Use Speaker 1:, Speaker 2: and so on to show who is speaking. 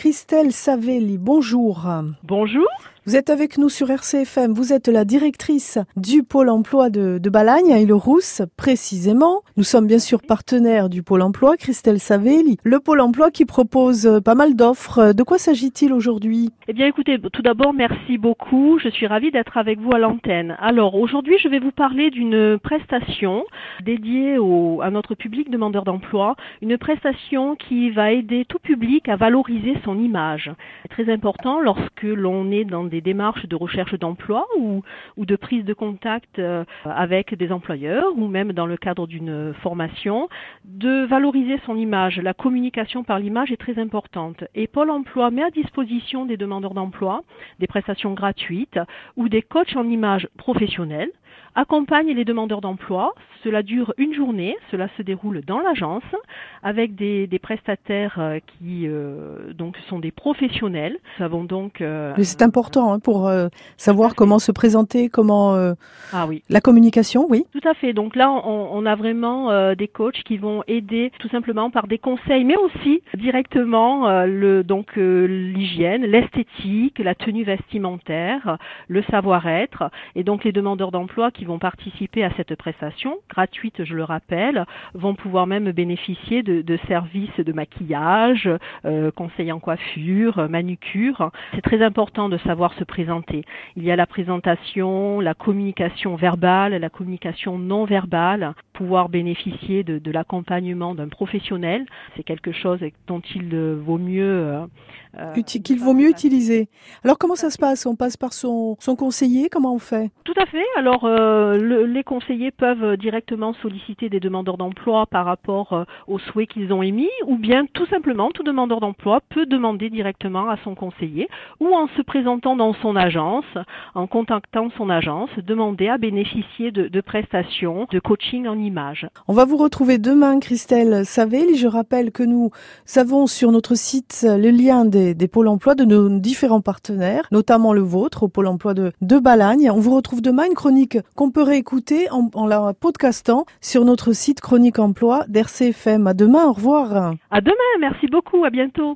Speaker 1: Christelle Savelli, bonjour.
Speaker 2: Bonjour.
Speaker 1: Vous êtes avec nous sur RCFM. Vous êtes la directrice du Pôle emploi de, Balagne, à Île-Rousse, précisément. Nous sommes bien sûr partenaires du Pôle emploi, Christelle Savelli. Le Pôle emploi qui propose euh, pas mal d'offres. De quoi s'agit-il aujourd'hui?
Speaker 2: Eh bien, écoutez, tout d'abord, merci beaucoup. Je suis ravie d'être avec vous à l'antenne. Alors, aujourd'hui, je vais vous parler d'une prestation dédiée au, à notre public demandeur d'emploi. Une prestation qui va aider tout public à valoriser son image. Très important lorsque l'on est dans des démarches de recherche d'emploi ou, de prise de contact euh, avec des employeurs ou même dans le cadre d'une formation, de valoriser son image. La communication par l'image est très importante. Et Pôle emploi met à disposition des demandeurs d'emploi des prestations gratuites ou des coachs en image professionnels accompagne les demandeurs d'emploi. Cela dure une journée, cela se déroule dans l'agence avec des, des prestataires euh, qui euh, donc sont des professionnels. Nous avons donc.
Speaker 1: Euh, Mais c'est important hein, pour euh, savoir comment se présenter, comment. euh,
Speaker 2: ah oui.
Speaker 1: La communication, oui.
Speaker 2: Tout à fait. Donc là, on, on a vraiment euh, des coachs qui vont aider tout simplement par des conseils, mais aussi directement euh, le donc l'hygiène, l'esthétique, la tenue vestimentaire, le savoir-être, et donc les demandeurs d'emploi qui vont participer à cette prestation gratuite, je le rappelle, vont pouvoir même bénéficier de, de services de maquillage, euh, conseils en coiffure, manucure. C'est très important de savoir se présenter. Il y a la présentation, la communication verbale, la communication non verbale, pouvoir bénéficier de, de l'accompagnement d'un professionnel, c'est quelque chose dont il vaut mieux
Speaker 1: euh, qu'il vaut mieux utiliser. Alors comment ça se passe? On passe par son, son conseiller Comment on fait?
Speaker 2: Tout à fait. Alors euh, le, les conseillers peuvent directement solliciter des demandeurs d'emploi par rapport euh, aux souhaits qu'ils ont émis, ou bien tout simplement tout demandeur d'emploi peut demander directement à son conseiller, ou en se présentant dans son agence, en contactant son agence, demander à bénéficier de, prestations, de coaching en image.
Speaker 1: On va vous retrouver demain, Christelle Savelli. Je rappelle que nous avons sur notre site le lien des, des pôles emploi de nos différents partenaires, notamment le vôtre, au pôle emploi de, de Balagne. On vous retrouve demain une chronique qu'on peut réécouter en, la podcastant sur notre site Chronique Emploi d'RCFM. À demain, au revoir.
Speaker 2: À demain, merci beaucoup, à bientôt.